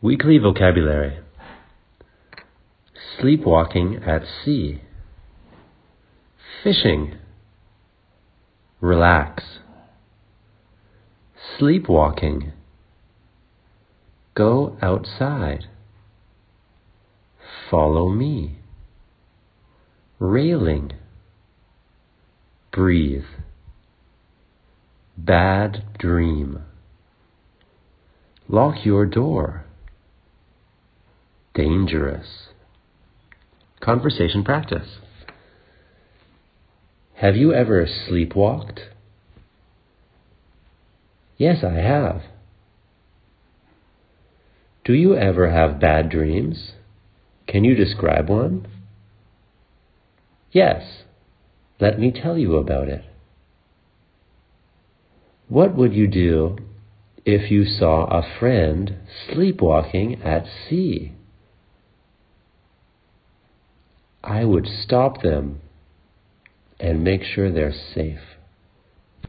Weekly vocabulary. Sleepwalking at sea, fishing, relax, sleepwalking, go outside, follow me, railing, breathe, bad dream, lock your door dangerous. Conversation practice. Have you ever sleepwalked? Yes, I have. Do you ever have bad dreams? Can you describe one? Yes. Let me tell you about it. What would you do if you saw a friend sleepwalking at sea? I would stop them and make sure they're safe.